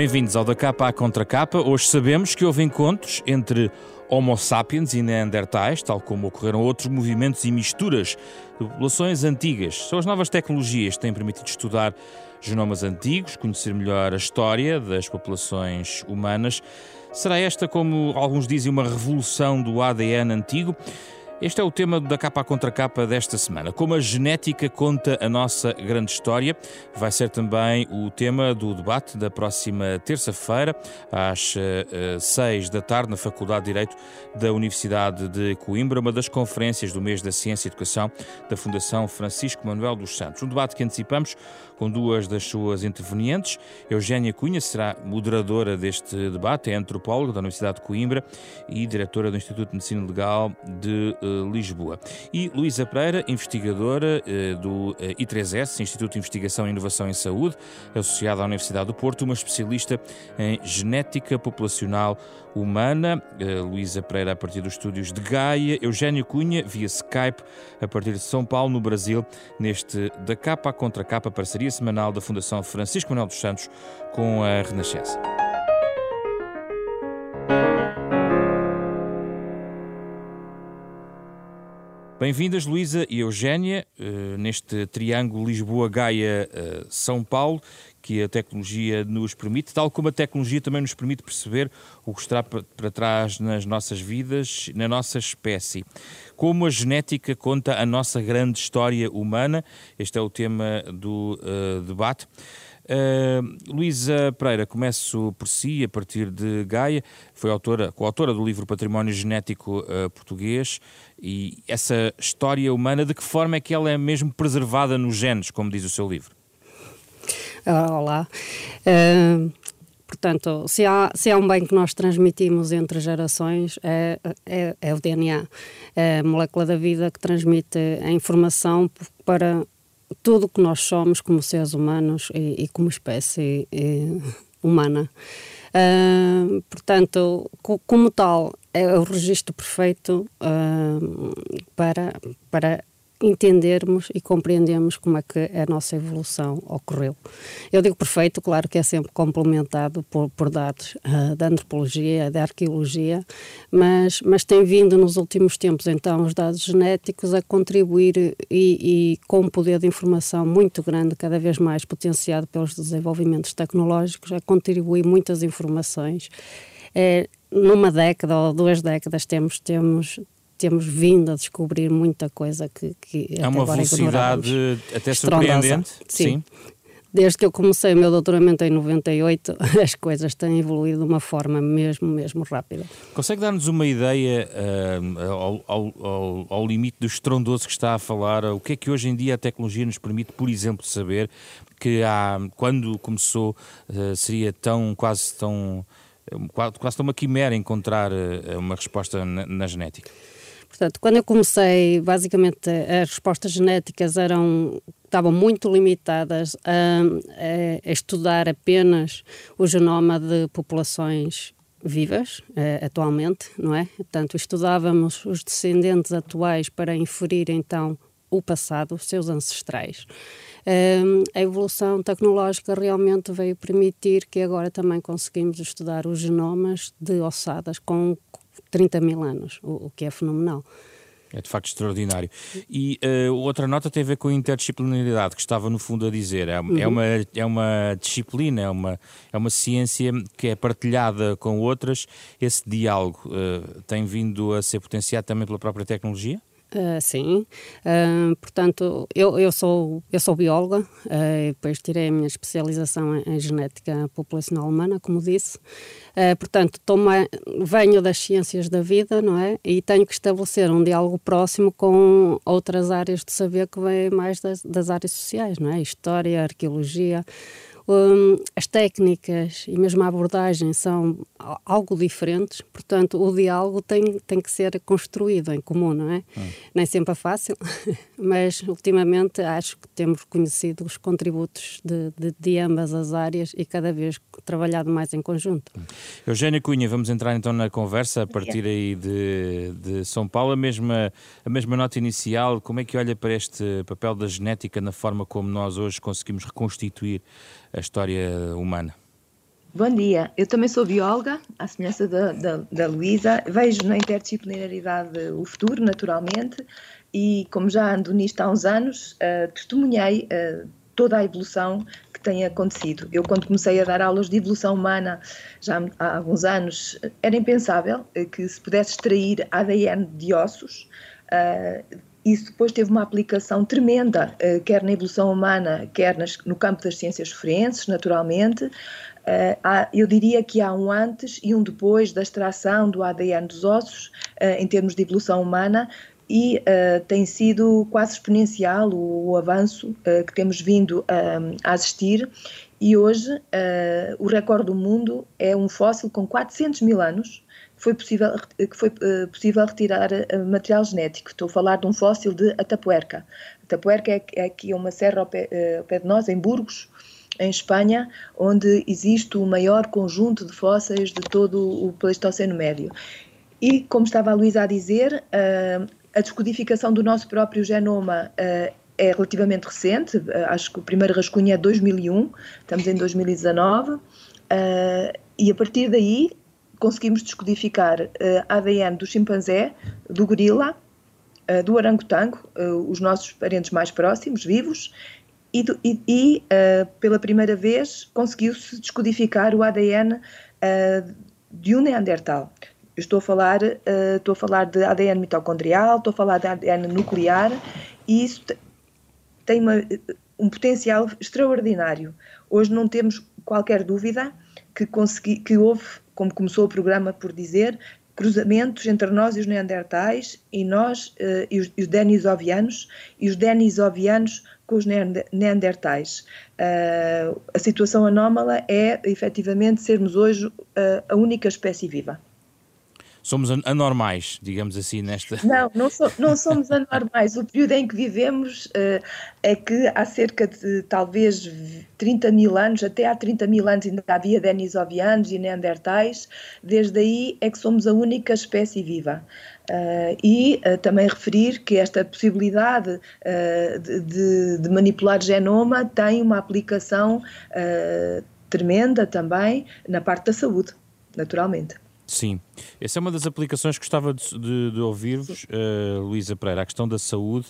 Bem-vindos ao Da Capa à Contra Capa. Hoje sabemos que houve encontros entre Homo sapiens e Neandertais, tal como ocorreram outros movimentos e misturas de populações antigas. São as novas tecnologias que têm permitido estudar genomas antigos, conhecer melhor a história das populações humanas. Será esta, como alguns dizem, uma revolução do ADN antigo? Este é o tema da capa contra capa desta semana. Como a genética conta a nossa grande história, vai ser também o tema do debate da próxima terça-feira, às uh, seis da tarde, na Faculdade de Direito da Universidade de Coimbra, uma das conferências do mês da Ciência e Educação da Fundação Francisco Manuel dos Santos. Um debate que antecipamos com duas das suas intervenientes. Eugénia Cunha será moderadora deste debate, é antropóloga da Universidade de Coimbra e diretora do Instituto de Medicina Legal de uh, Lisboa. E Luísa Pereira, investigadora eh, do eh, I3S, Instituto de Investigação e Inovação em Saúde, associada à Universidade do Porto, uma especialista em genética populacional humana. Eh, Luísa Pereira, a partir dos estúdios de Gaia. Eugênio Cunha, via Skype, a partir de São Paulo, no Brasil, neste Da Capa à Contra Capa, parceria semanal da Fundação Francisco Manuel dos Santos com a Renascença. Bem-vindas, Luísa e Eugénia, eh, neste triângulo Lisboa-Gaia-São Paulo, que a tecnologia nos permite, tal como a tecnologia também nos permite perceber o que está para trás nas nossas vidas, na nossa espécie. Como a genética conta a nossa grande história humana, este é o tema do uh, debate. Uh, Luísa Pereira, começo por si, a partir de Gaia, foi autora, coautora do livro Património Genético uh, Português e essa história humana, de que forma é que ela é mesmo preservada nos genes, como diz o seu livro? Ah, olá. Uh, portanto, se há, se há um bem que nós transmitimos entre gerações, é, é, é o DNA. É a molécula da vida que transmite a informação para tudo o que nós somos como seres humanos e, e como espécie e, humana. Uh, portanto, co como tal, é o registro perfeito uh, para, para entendermos e compreendermos como é que a nossa evolução ocorreu. Eu digo perfeito, claro que é sempre complementado por, por dados uh, da antropologia, da arqueologia, mas, mas tem vindo nos últimos tempos, então, os dados genéticos a contribuir e, e com um poder de informação muito grande, cada vez mais potenciado pelos desenvolvimentos tecnológicos, a contribuir muitas informações. É, numa década ou duas décadas temos, temos temos vindo a descobrir muita coisa que, que é uma velocidade até surpreendente. Sim. Sim. Desde que eu comecei o meu doutoramento em 98, as coisas têm evoluído de uma forma mesmo, mesmo rápida. Consegue dar-nos uma ideia uh, ao, ao, ao, limite do estrondoso que está a falar? O que é que hoje em dia a tecnologia nos permite, por exemplo, saber que há, quando começou uh, seria tão, quase tão, quase, quase tão uma quimera encontrar uh, uma resposta na, na genética? Portanto, quando eu comecei, basicamente as respostas genéticas eram estavam muito limitadas a, a, estudar apenas o genoma de populações vivas uh, atualmente, não é? Portanto, estudávamos os descendentes atuais para inferir então o passado, os seus ancestrais. Uh, a evolução tecnológica realmente veio permitir que agora também conseguimos estudar os genomas de ossadas com 30 mil anos, o, o que é fenomenal. É de facto extraordinário. E uh, outra nota tem a ver com a interdisciplinaridade, que estava no fundo a dizer. É, é uhum. é, uma, é uma disciplina, é uma, é uma ciência que é partilhada com outras. Esse diálogo uh, tem vindo a ser potenciado também pela própria tecnologia? Uh, sim, uh, portanto, eu, eu, sou, eu sou bióloga, uh, depois tirei a minha especialização em, em genética populacional humana, como disse, portanto, toma, venho das ciências da vida, não é? E tenho que estabelecer um diálogo próximo com outras áreas de saber que vêm mais das, das áreas sociais, não é? História, arqueologia, um, as técnicas e mesmo a abordagem são algo diferentes, portanto, o diálogo tem, tem que ser construído em comum, não é? Hum. Nem sempre é fácil, mas ultimamente acho que temos conhecido os contributos de, de, de, ambas as áreas e cada vez trabalhado mais em conjunto. Eugénia Cunha, vamos entrar então na conversa a partir aí de, de São Paulo. A mesma, a mesma nota inicial, como é que olha para este papel da genética na forma como nós hoje conseguimos reconstituir a história humana? Bom dia, eu também sou bióloga, à semelhança da, da, da Luísa. Vejo na interdisciplinaridade o futuro, naturalmente, e como já ando nisto há uns anos, uh, testemunhei uh, toda a evolução que tem acontecido. Eu, quando comecei a dar aulas de evolução humana, já há alguns anos, era impensável eh, que se pudesse extrair ADN de ossos. Uh, isso depois teve uma aplicação tremenda, uh, quer na evolução humana, quer nas, no campo das ciências forenses, naturalmente. Uh, há, eu diria que há um antes e um depois da extração do ADN dos ossos, em termos de evolução humana, e uh, tem sido quase exponencial o, o avanço uh, que temos vindo uh, a assistir. E hoje o recorde do mundo é um fóssil com 400 mil anos que foi possível, que foi, possível retirar material genético. Estou a falar de um fóssil de Atapuerca. Atapuerca é, é aqui uma serra ao pé, ao pé de nós, em Burgos, em Espanha, onde existe o maior conjunto de fósseis de todo o Pleistoceno Médio. E, como estava a Luísa a dizer, a descodificação do nosso próprio genoma uh, é relativamente recente, uh, acho que o primeiro rascunho é 2001, estamos em 2019, uh, eh, e a partir daí conseguimos descodificar ADN do chimpanzé, do gorila, do orangotango, os nossos parentes mais próximos, vivos, e, do, e, e pela primeira vez conseguiu-se descodificar o ADN de um Neandertal estou a falar, uh, estou a falar de ADN mitocondrial, estou a falar de ADN nuclear e isso tem uma, um potencial extraordinário. Hoje não temos qualquer dúvida que, consegui, que houve, como começou o programa por dizer, cruzamentos entre nós e os neandertais e nós uh, e, os, os denisovianos e os denisovianos com os neandertais. Uh, a situação anómala é efetivamente sermos hoje uh, a única espécie viva somos anormais, digamos assim, nesta. Não, não, so, não somos anormais. O período em que vivemos uh, é que há cerca de talvez 30 mil anos, até há 30 mil anos ainda havia denisovianos e neandertais, desde aí é que somos a única espécie viva. Uh, e uh, também referir que esta possibilidade de, de, de, manipular genoma tem uma aplicação tremenda também na parte da saúde, naturalmente. Sim, essa é uma das aplicações que gostava de, de, de ouvir-vos, uh, Luísa Pereira, a questão da saúde,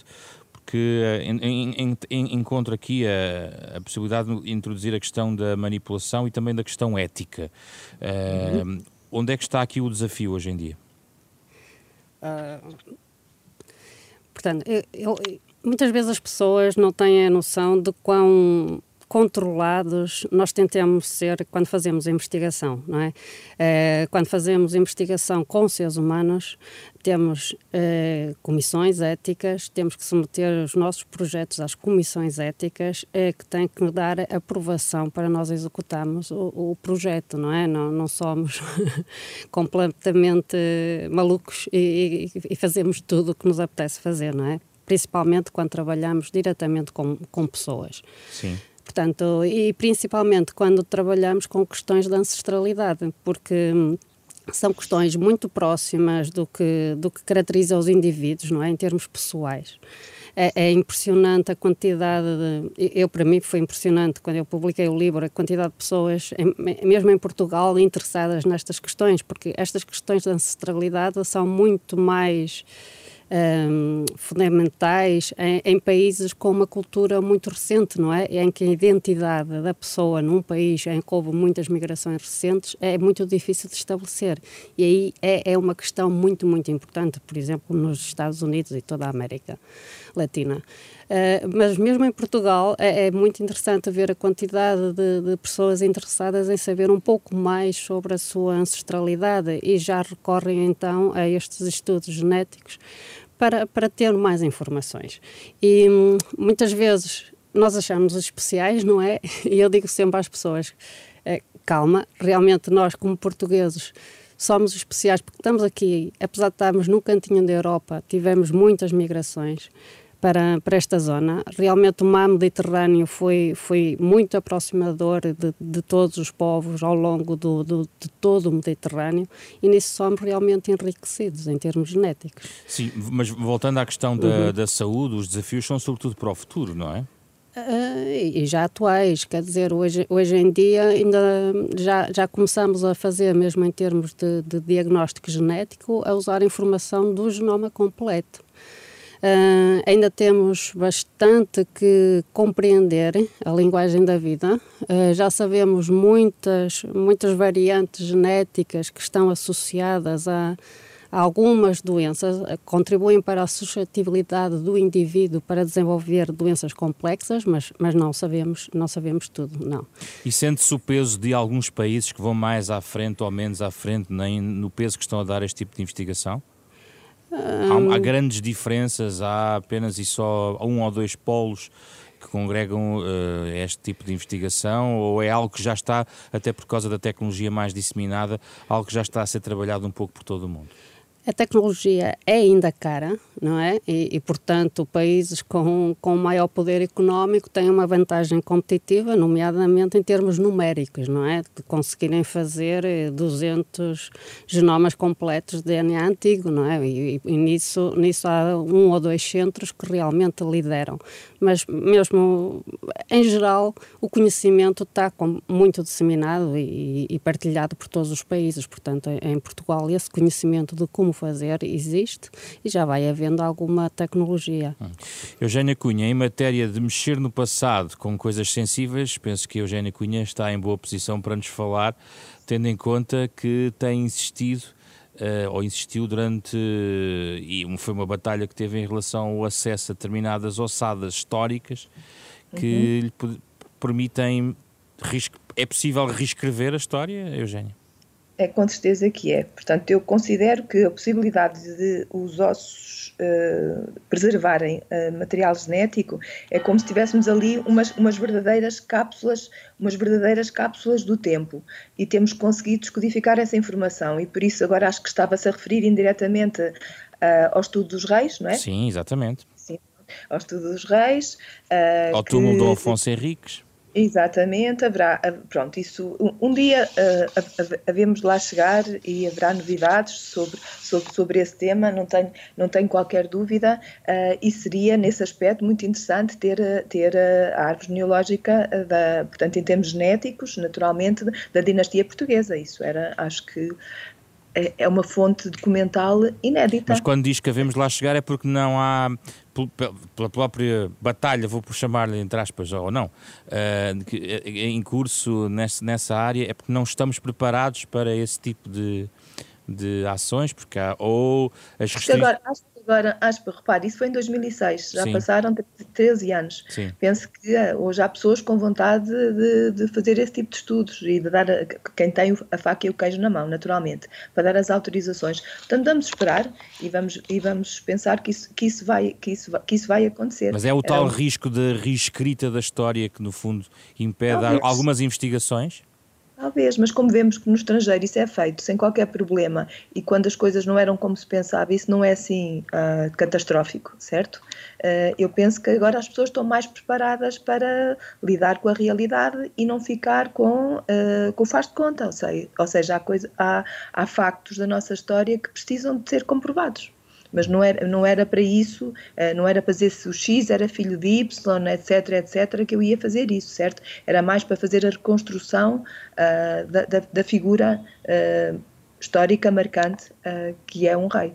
porque uh, encontro aqui a, a, possibilidade de introduzir a questão da manipulação e também da questão ética. Uh, uhum. Onde é que está aqui o desafio hoje em dia? Uh, portanto, eu, eu, muitas vezes as pessoas não têm a noção de quão controlados nós tentamos ser quando fazemos investigação, não é? é quando fazemos investigação com seres humanos, temos é, comissões éticas, temos que submeter os nossos projetos às comissões éticas é, que têm que dar aprovação para nós executarmos o, o projeto, não é? Não, não somos completamente malucos e, e, e fazemos tudo o que nos apetece fazer, não é? principalmente quando trabalhamos diretamente com, com pessoas. Sim. Portanto, e principalmente quando trabalhamos com questões de ancestralidade, porque hum, são questões muito próximas do que, do que caracteriza os indivíduos, não é? Em termos pessoais. É, é, impressionante a quantidade de, eu para mim foi impressionante quando eu publiquei o livro a quantidade de pessoas mesmo em Portugal interessadas nestas questões porque estas questões de ancestralidade são muito mais um, fundamentais em, em, países com uma cultura muito recente, não é? Em que a identidade da pessoa num país em que houve muitas migrações recentes é muito difícil de estabelecer. E aí é, é uma questão muito, muito importante, por exemplo, nos Estados Unidos e toda a América Latina. Uh, mas mesmo em Portugal é, é, muito interessante ver a quantidade de, de, pessoas interessadas em saber um pouco mais sobre a sua ancestralidade e já recorrem então a estes estudos genéticos para, para ter mais informações. E hum, muitas vezes nós achamos especiais, não é? E eu digo sempre às pessoas: é, calma, realmente nós, como portugueses, somos especiais porque estamos aqui, apesar de estarmos num cantinho da Europa, tivemos muitas migrações para, para esta zona. Realmente o mar Mediterrâneo foi, foi muito aproximador de, de todos os povos ao longo do, do, de todo o Mediterrâneo e nisso somos realmente enriquecidos em termos genéticos. Sim, mas voltando à questão da, uhum. da saúde, os desafios são sobretudo para o futuro, não é? Uh, e já atuais, quer dizer, hoje, hoje em dia ainda já, já começamos a fazer, mesmo em termos de, de diagnóstico genético, a usar informação do genoma completo. Uh, ainda temos bastante que compreender a linguagem da vida. Uh, já sabemos muitas, muitas variantes genéticas que estão associadas a, a algumas doenças, contribuem para a suscetibilidade do indivíduo para desenvolver doenças complexas, mas, mas não, sabemos, não sabemos tudo, não. E sente-se o peso de alguns países que vão mais à frente ou menos à frente nem no peso que estão a dar este tipo de investigação? Há, há, grandes diferenças, há apenas e só um ou dois polos que congregam uh, este tipo de investigação ou é algo que já está, até por causa da tecnologia mais disseminada, algo que já está a ser trabalhado um pouco por todo o mundo? A tecnologia é ainda cara, não é? E, e, portanto, países com, com maior poder económico têm uma vantagem competitiva, nomeadamente em termos numéricos, não é? De conseguirem fazer 200 eh, genomas completos de DNA antigo, não é? E, e nisso, nisso há um ou dois centros que realmente lideram. Mas, mesmo em geral, o conhecimento está muito disseminado e, e partilhado por todos os países. Portanto, em Portugal, esse conhecimento de como fazer existe e já vai havendo alguma tecnologia. Hum. Eugénia Cunha, em matéria de mexer no passado com coisas sensíveis, penso que Eugénia Cunha está em boa posição para nos falar, tendo em conta que tem insistido Uh, ou insistiu durante, uh, e foi uma batalha que teve em relação ao acesso a determinadas ossadas históricas que uhum. lhe permitem. É possível reescrever a história, Eugénia? É com certeza que é. Portanto, eu considero que a possibilidade de os ossos uh, preservarem uh, material genético é como se tivéssemos ali umas, umas verdadeiras cápsulas, umas verdadeiras cápsulas do tempo e temos conseguido descodificar essa informação e por isso agora acho que estava-se a referir indiretamente uh, ao estudo dos reis, não é? Sim, exatamente. Sim, ao estudo dos reis. ao túmulo que... do Afonso Henriques. Exatamente, haverá, pronto, isso, um, dia uh, havemos lá chegar e haverá novidades sobre, sobre, sobre esse tema, não tenho, não tenho qualquer dúvida, uh, e seria nesse aspecto muito interessante ter, ter a árvore genealógica, da, portanto, em termos genéticos, naturalmente, da dinastia portuguesa, isso era, acho que é, é uma fonte documental inédita. Mas quando diz que havemos lá chegar é porque não há, pela própria batalha, vou chamar-lhe entre aspas, ou não, uh, em curso nessa área, é porque não estamos preparados para esse tipo de, de ações, porque há ou as restrições... Agora, acho Agora, Aspa, repare, isso foi em 2006, já Sim. passaram 13 anos. Sim. Penso que eh, hoje há pessoas com vontade de, de, fazer esse tipo de estudos e de dar a, quem tem a faca e o queijo na mão, naturalmente, para dar as autorizações. Portanto, vamos esperar e vamos, e vamos pensar que isso, que, isso vai, que, isso, que isso vai acontecer. Mas é o tal é, risco de reescrita da história que, no fundo, impede algumas investigações? Talvez, mas como vemos que no estrangeiro isso é feito sem qualquer problema e quando as coisas não eram como se pensava, isso não é assim uh, catastrófico, certo? Uh, eu penso que agora as pessoas estão mais preparadas para lidar com a realidade e não ficar com, uh, com o faz de conta, ou seja, ou seja há, coisa, há, há factos da nossa história que precisam de ser comprovados mas não era, não era para isso, eh, não era para dizer se o X era filho de Y, etc, etc, que eu ia fazer isso, certo? Era mais para fazer a reconstrução uh, da, da, da, figura uh, histórica marcante uh, que é um rei.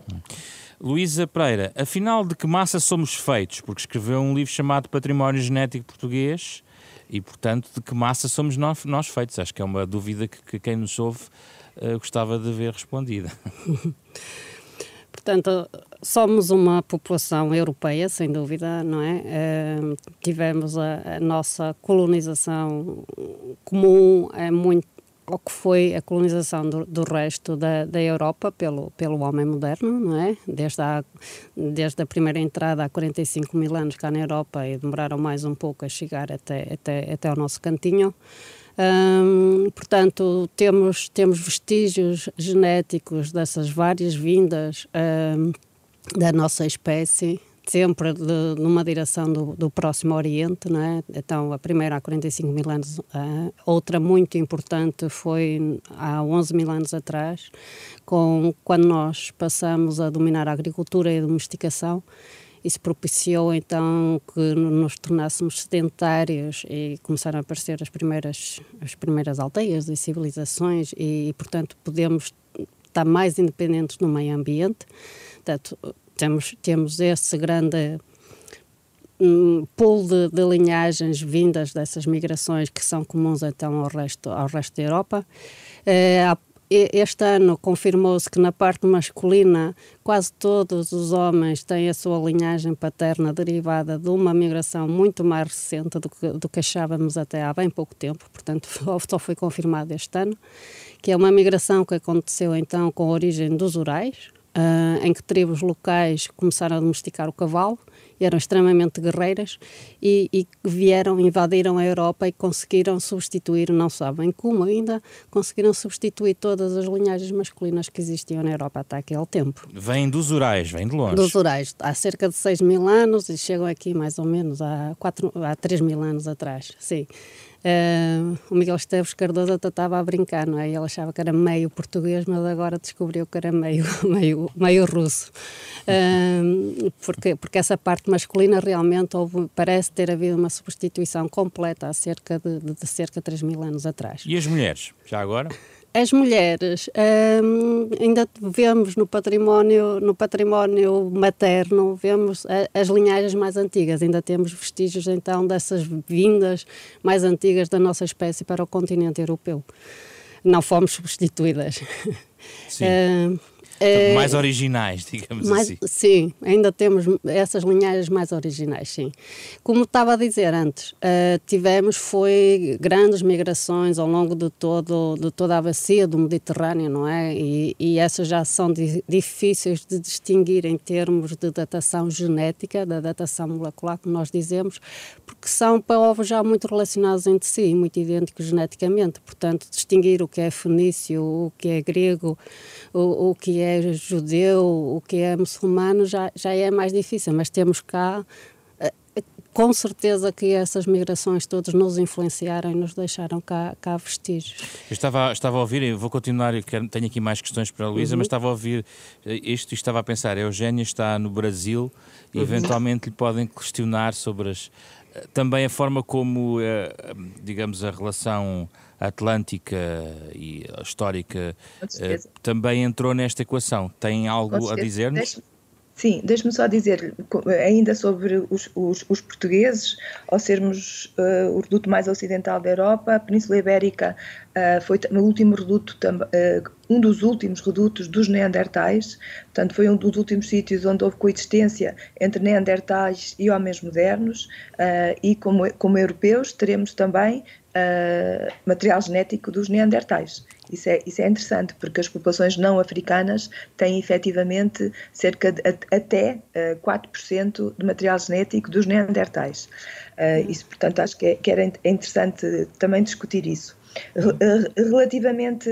Luísa Pereira, afinal de que massa somos feitos? Porque escreveu um livro chamado Património Genético Português e, portanto, de que massa somos nós, nós feitos? Acho que é uma dúvida que, que quem nos ouve gostava de ver respondida. Portanto, somos uma população europeia, sem dúvida, não é? Uh, tivemos a, a, nossa colonização comum, é muito ao que foi a colonização do, do resto da, da, Europa pelo, pelo homem moderno, não é? Desde a, desde a primeira entrada há 45 mil anos cá na Europa e demoraram mais um pouco a chegar até, até, até ao nosso cantinho. Hum, portanto, temos, temos vestígios genéticos dessas várias vindas hum, da nossa espécie, sempre de, numa direção do, do, Próximo Oriente, não é? Então, a primeira há 45 mil anos, uh, outra muito importante foi há 11 mil anos atrás, com, quando nós passamos a dominar a agricultura e a domesticação, isso propiciou então que nos tornássemos sedentários e começaram a aparecer as primeiras, as primeiras aldeias e civilizações e, portanto, podemos estar mais independentes no meio ambiente. Portanto, temos, temos esse grande um, pool de, de, linhagens vindas dessas migrações que são comuns então ao resto, ao resto da Europa. Eh, este ano confirmou-se que na parte masculina quase todos os homens têm a sua linhagem paterna derivada de uma migração muito mais recente do que, do que achávamos até há bem pouco tempo, portanto só foi confirmado este ano, que é uma migração que aconteceu então com origem dos Urais, uh, em que tribos locais começaram a domesticar o cavalo eram extremamente guerreiras e, e, vieram, invadiram a Europa e conseguiram substituir, não sabem como ainda, conseguiram substituir todas as linhagens masculinas que existiam na Europa até aquele tempo. Vêm dos Urais, vêm de longe. Dos Urais, há cerca de 6 mil anos e chegam aqui mais ou menos há, 4, há 3 mil anos atrás, sim. Uh, o Miguel Esteves Cardoso até estava a brincar, não é? Ele achava que era meio português, mas agora descobriu que era meio, meio, meio russo. Uh, porque, porque essa parte masculina realmente houve, parece ter havido uma substituição completa há cerca de, de, de cerca de 3 mil anos atrás. E as mulheres, já agora? As mulheres, hum, ainda vemos no património, no património materno, vemos a, as linhagens mais antigas, ainda temos vestígios então dessas vindas mais antigas da nossa espécie para o continente europeu. Não fomos substituídas. Sim. Hum, é, mais originais, digamos mais, assim. Sim, ainda temos essas linhagens mais originais, sim. Como estava a dizer antes, uh, tivemos foi grandes migrações ao longo de, todo, de toda a bacia do Mediterrâneo, não é? E, e essas já são di, difíceis de distinguir em termos de datação genética, da datação molecular, como nós dizemos, porque são povos já muito relacionados entre si, muito idênticos geneticamente. Portanto, distinguir o que é fenício, o que é grego, o, o que é judeu, o que é muçulmano, já, já é mais difícil, mas temos cá eh, com certeza que essas migrações todas nos influenciaram e nos deixaram cá, cá vestígios. Eu estava, estava a ouvir, e vou continuar, tenho aqui mais questões para a Luísa, uhum. mas estava a ouvir eh, isto e estava a pensar, a Eugénia está no Brasil e uhum. eventualmente lhe podem questionar sobre as, eh, também a forma como, digamos, a relação atlântica e histórica uh, também entrou nesta equação. Tem algo a dizer-nos? Sim, deixe-me só dizer ainda sobre os, os, os portugueses, ao sermos uh, o reduto mais ocidental da Europa, a Península Ibérica uh, foi no último reduto, uh, um dos últimos redutos dos Neandertais, portanto foi um dos últimos sítios onde houve coexistência entre Neandertais e homens modernos, e como, como europeus teremos também material genético dos neandertais. Isso é, isso é interessante, porque as populações não africanas têm efetivamente cerca de até uh, 4% de material genético dos neandertais. Uh, isso, portanto, acho que, é, que era interessante também discutir isso. Relativamente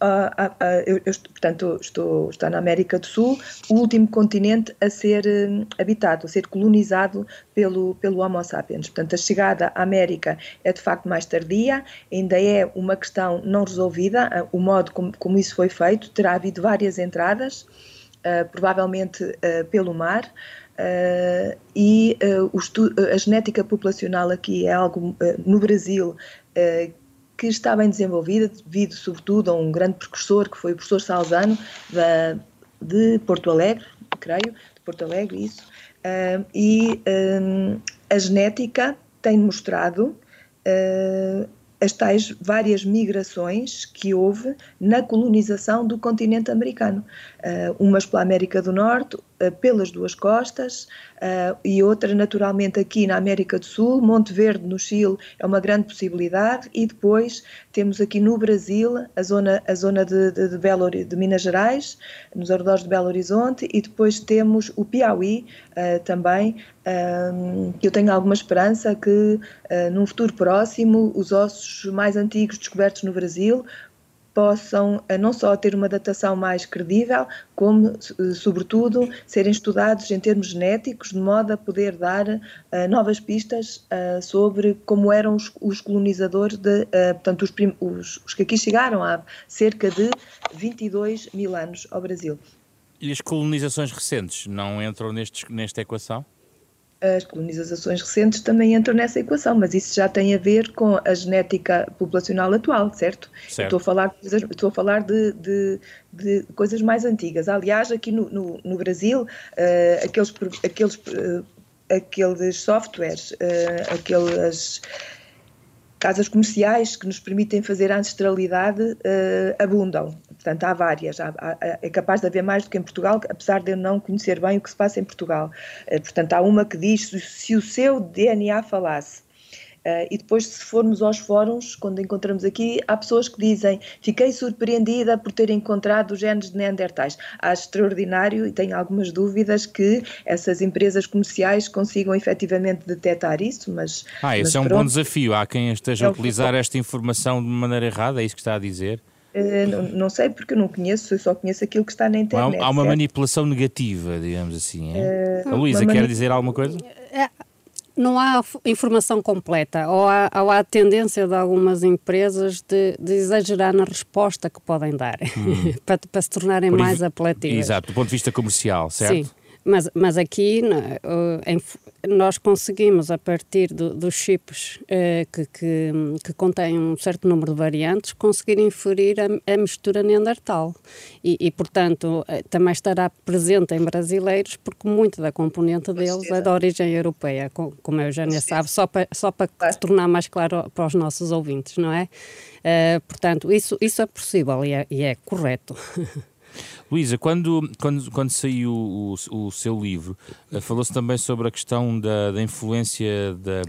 a, a, a eu, eu, portanto, estou, estou na América do Sul, o último continente a ser hum, habitado, a ser colonizado pelo, pelo Homo sapiens. Portanto, a chegada à América é de facto mais tardia, ainda é uma questão não resolvida, o modo como, como isso foi feito, terá havido várias entradas, uh, provavelmente uh, pelo mar. Uh, e uh, a genética populacional aqui é algo uh, no Brasil que está bem desenvolvida, devido sobretudo a um grande precursor, que foi o professor Salzano, da, de Porto Alegre, creio, de Porto Alegre, isso, uh, e uh, a genética tem mostrado uh, as tais várias migrações que houve na colonização do continente americano. Umas pela América do Norte, pelas duas costas, uh, e outra naturalmente aqui na América do Sul. Monte Verde, no Chile, é uma grande possibilidade, e depois temos aqui no Brasil a zona, a zona de, de, de, Belo, de Minas Gerais, nos arredores de Belo Horizonte, e depois temos o Piauí também, que eu tenho alguma esperança que num futuro próximo os ossos mais antigos descobertos no Brasil possam eh, não só ter uma datação mais credível, como, eh, sobretudo, serem estudados em termos genéticos, de modo a poder dar uh, novas pistas uh, sobre como eram os, os colonizadores, de, uh, portanto, os, os, os, que aqui chegaram há cerca de 22 mil anos ao Brasil. E as colonizações recentes não entram nestes, nesta equação? As colonizações recentes também entram nessa equação, mas isso já tem a ver com a genética populacional atual, certo? certo. Estou a falar, estou a falar de, de, de coisas mais antigas. Aliás, aqui no, no, no Brasil, uh, aqueles, aqueles, uh, aqueles softwares, uh, aquelas casas comerciais que nos permitem fazer a ancestralidade abundam. Portanto, há várias. Há, há, é capaz de haver mais do que em Portugal, apesar de eu não conhecer bem o que se passa em Portugal. Uh, portanto, há uma que diz se o seu DNA falasse. Uh, e depois, se formos aos fóruns, quando encontramos aqui, há pessoas que dizem: Fiquei surpreendida por ter encontrado os genes de Neandertais. Acho extraordinário e tenho algumas dúvidas que essas empresas comerciais consigam efetivamente detectar isso, mas. Ah, esse mas é um pronto. bom desafio. Há quem esteja é a utilizar esta informação de maneira errada, é isso que está a dizer? Uh, não, sei porque eu não conheço, eu só conheço aquilo que está na internet. Há, há uma certo? manipulação negativa, digamos assim. É? Uh, a Luísa, quer dizer alguma coisa? É, não há informação completa, ou há, ou há tendência de algumas empresas de, de, exagerar na resposta que podem dar, hum. para, para, se tornarem Por mais apelativas. Exato, do ponto de vista comercial, certo? Sim. Mas, mas aqui nós conseguimos, a partir do, dos chips uh, que, que, que, contêm um certo número de variantes, conseguir inferir a, a mistura neandertal. E, e, portanto, eh, também estará presente em brasileiros, porque muito da componente deles é de origem europeia, como a Eugênia sabe, só para, só para tornar mais claro para os nossos ouvintes, não é? Uh, portanto, isso, isso é possível e é, e é correto. Luísa, quando, quando, quando saiu o, o seu livro, eh, falou-se também sobre a questão da, da influência da,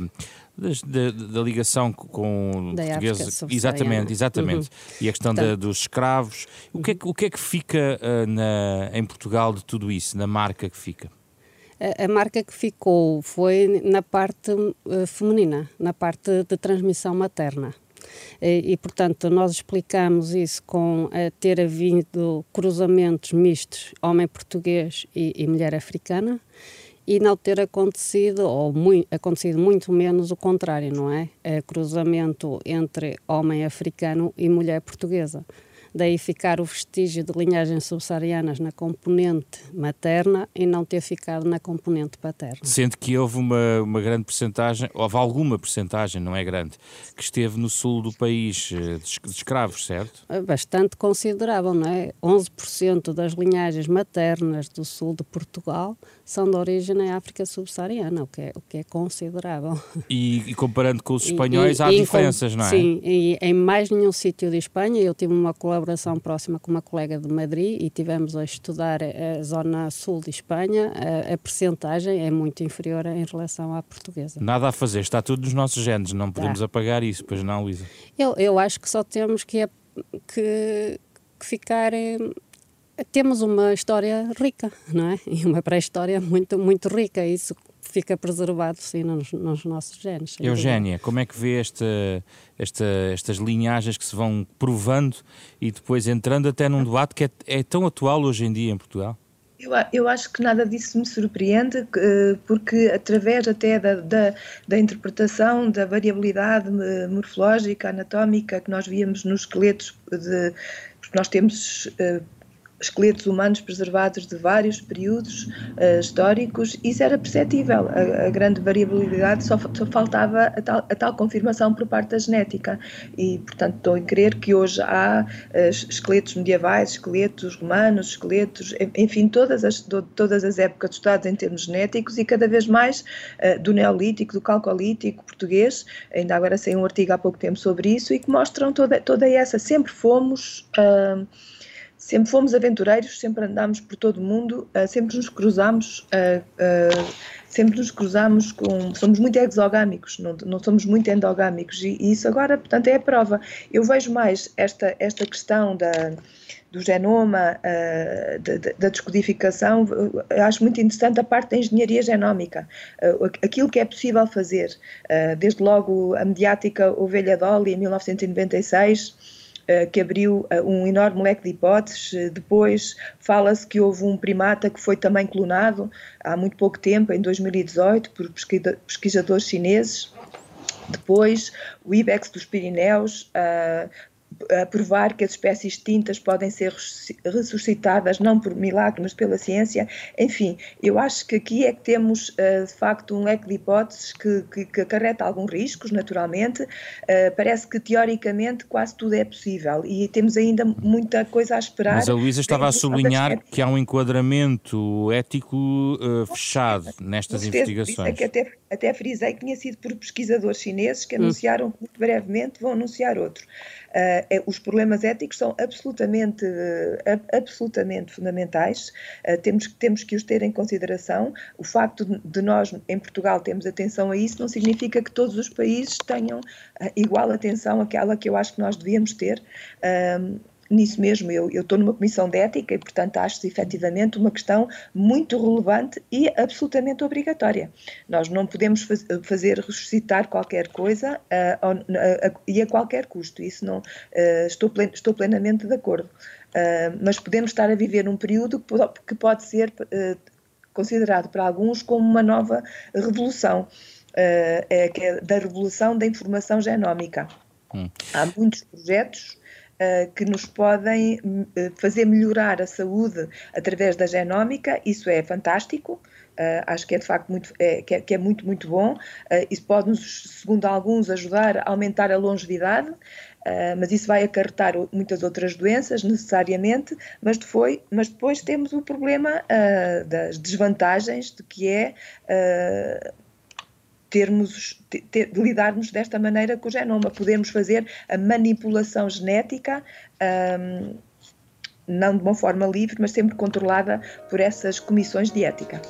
da, da, ligação com da portugueses. Exatamente, exatamente. Uhum. E a questão da, dos escravos. O que, é, o que é que fica uh, na, em Portugal de tudo isso, na marca que fica? A, a marca que ficou foi na parte uh, feminina, na parte de transmissão materna. E, e, portanto, nós explicamos isso com eh, ter havido cruzamentos mistos homem português e, e mulher africana e não ter acontecido, ou muito, acontecido muito menos o contrário, não é? é? Cruzamento entre homem africano e mulher portuguesa daí ficar o vestígio de linhagens subsaarianas na componente materna e não ter ficado na componente paterna. Sendo que houve uma, uma grande percentagem, houve alguma percentagem, não é grande, que esteve no sul do país eh, de escravos, certo? É bastante considerável, não é? 11% das linhagens maternas do sul de Portugal são de origem na África subsaariana, o que é, o que é considerável. E, e comparando com os espanhóis, e, há e, diferenças, não é? Sim, e em mais nenhum sítio de Espanha, eu tive uma colaboração próxima com uma colega de Madrid e tivemos a estudar a zona sul de Espanha, a, a percentagem é muito inferior em relação à portuguesa. Nada a fazer, está tudo nos nossos genes, não podemos tá. apagar isso, pois não, Luísa? Eu, eu acho que só temos que, que, que ficar temos uma história rica, não é? E uma pré-história muito, muito rica. Isso fica preservado, sim, nos, nos nossos genes. Eugénia, como é que vê esta, esta, estas linhagens que se vão provando e depois entrando até num debate que é, é tão atual hoje em dia em Portugal? Eu, eu, acho que nada disso me surpreende, porque através até da, da, da, interpretação da variabilidade morfológica, anatómica que nós víamos nos esqueletos, de, porque nós temos eh, esqueletos humanos preservados de vários períodos uh, históricos, isso era perceptível. A, a grande variabilidade só, só faltava a tal, a tal, confirmação por parte da genética. E, portanto, estou a crer que hoje há uh, esqueletos medievais, esqueletos romanos, esqueletos, enfim, todas as, todas as épocas estudadas em termos genéticos e cada vez mais uh, do Neolítico, do Calcolítico português. Ainda agora saiu um artigo há pouco tempo sobre isso e que mostram toda, toda essa. Sempre fomos. Uh, sempre fomos aventureiros, sempre andámos por todo o mundo, uh, sempre nos cruzámos, uh, uh, sempre nos cruzámos com. Somos muito exogâmicos, não, não somos muito endogâmicos, e, e, isso agora, portanto, é a prova. Eu vejo mais esta, esta questão da, do genoma, da, descodificação, acho muito interessante a parte da engenharia genómica, aquilo que é possível fazer, desde logo a mediática Ovelha Dolly em 1996 eh, que abriu eh, um enorme leque de hipóteses. Eh, depois fala-se que houve um primata que foi também clonado há muito pouco tempo, em 2018, por pesquisadores chineses. Depois, o IBEX dos Pirineus, a provar que as espécies extintas podem ser ressuscitadas não por milagre, mas pela ciência. Enfim, eu acho que aqui é que temos uh, de facto um leque de hipóteses que, que, que acarreta alguns riscos, naturalmente. Uh, parece que teoricamente quase tudo é possível e temos ainda muita coisa a esperar. Mas a Luísa estava a sublinhar que há um enquadramento ético uh, fechado nestas investigações. É que até, até frisei que tinha sido por pesquisadores chineses que hum. anunciaram que muito brevemente vão anunciar outro. Uh, os problemas éticos são absolutamente, uh, absolutamente fundamentais, uh, temos, temos que os ter em consideração. O facto de nós, em Portugal, termos atenção a isso, não significa que todos os países tenham igual atenção àquela que eu acho que nós devíamos ter nisso mesmo. Eu, eu estou numa comissão de ética e, portanto, acho efetivamente uma questão muito relevante e absolutamente obrigatória. Nós não podemos faz, fazer ressuscitar qualquer coisa uh, uh, uh, e a qualquer custo. Isso não ah, estou, plen, estou plenamente de acordo. Mas podemos estar a viver num período que pode ser considerado para alguns como uma nova revolução, é, que é da revolução da informação genómica. Hum. Há muitos projetos que nos podem uh, fazer melhorar a saúde através da genómica, isso é fantástico. Uh, acho que é de facto muito, é, que, é, que é muito, muito bom. isso pode-nos, segundo alguns, ajudar a aumentar a longevidade, mas isso vai acarretar muitas outras doenças, necessariamente, mas depois, mas depois temos o problema das desvantagens de que é termos, ter, lidarmos desta maneira com o genoma. Podemos fazer a manipulação genética. Um, não de uma forma livre, mas sempre controlada por essas comissões de ética.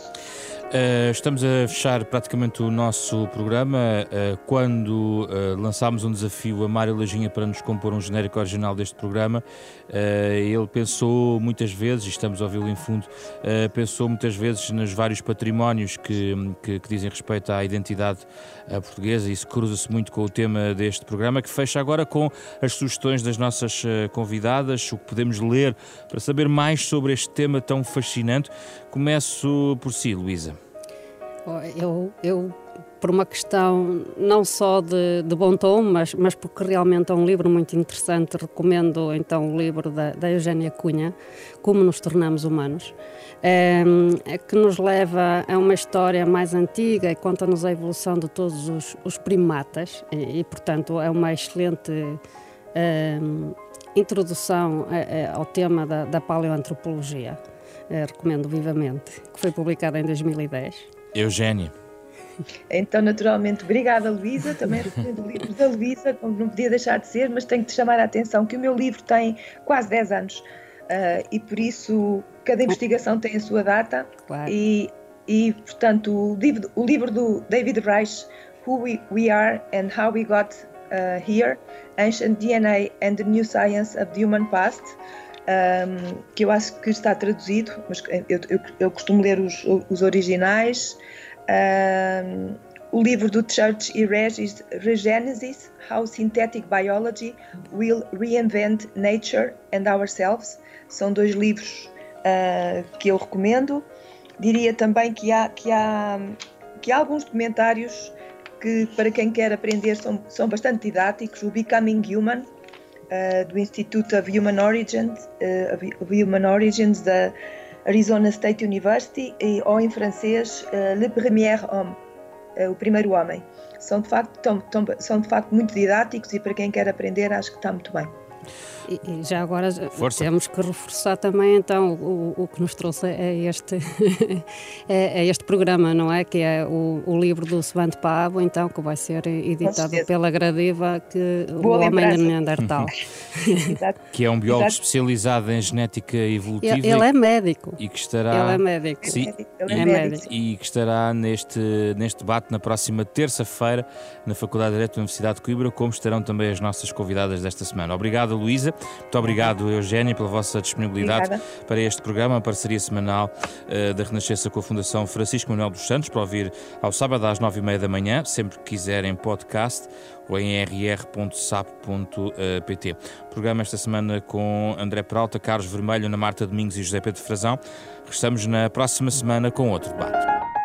Uh, estamos a fechar praticamente o nosso programa. Uh, quando uh, lançámos um desafio a Mário Lajinha para nos compor um genérico original deste programa, ele pensou muitas vezes, e estamos a ouvi-lo em fundo, pensou muitas vezes nos vários patrimónios que, que, que dizem respeito à identidade portuguesa. Isso cruza-se muito com o tema deste programa, que fecha agora com as sugestões das nossas convidadas, o que podemos ler para saber mais sobre este tema tão fascinante. Começo por si, Luísa. Eu, eu, por uma questão não só de, de, bom tom, mas, mas porque realmente é um livro muito interessante, recomendo então o livro da, da Eugénia Cunha, Como Nos Tornamos Humanos, é, é que nos leva a uma história mais antiga e conta-nos a evolução de todos os, os primatas e, e, portanto, é uma excelente é, introdução a, a, ao tema da, da paleoantropologia. É, recomendo vivamente, que foi publicada em 2010. Eugénia. Então, naturalmente, obrigada, Luísa. Também recomendo o livro da Luísa, como não podia deixar de ser, mas tenho que te chamar a atenção que o meu livro tem quase 10 anos uh, e por isso cada investigação tem a sua data. Claro. E, e, portanto, o livro, o livro do David Reich, Who We, We Are and How We Got uh, Here, Ancient DNA and the New Science of the Human Past um, que eu acho que está traduzido, mas eu, eu, eu costumo ler os, os originais. Um, o livro do Church e Regis, Regenesis, How Synthetic Biology Will Reinvent Nature and Ourselves. São dois livros uh, que eu recomendo. Diria também que há, que há, que há alguns documentários que, para quem quer aprender, são, são bastante didáticos. O Becoming Human, uh, do Institute of Human Origins, uh, of Human Origins da Arizona State University, e, ou em francês, uh, Le Premier Homme, o primeiro homem. São de, facto, tão, tão, são de facto muito didáticos e para quem quer aprender acho que está muito bem. E, e já agora Força. temos que reforçar também então o, o que nos trouxe é este, é, é, este programa, não é? Que é o, o livro do Svante Pavo, então, que vai ser editado pela Gradiva, que Boa o Homem de Neandertal. que é um biólogo Exato. especializado em genética evolutiva. Ele, ele é médico. E que estará. Ele é médico. Sim, ele é médico. E que estará neste, neste debate na próxima terça-feira na Faculdade de Direito da Universidade de Coimbra, como estarão também as nossas convidadas desta semana. Obrigado, Luísa. Muito obrigado, Eugénia, pela vossa disponibilidade Obrigada. para este programa, a parceria semanal uh, da Renascença com a Fundação Francisco Manuel dos Santos, para ouvir ao sábado às nove e meia da manhã, sempre que quiserem podcast ou em rr.sap.pt. Programa esta semana com André Peralta, Carlos Vermelho, Ana Marta Domingos e José Pedro Frazão. Estamos na próxima semana com outro debate.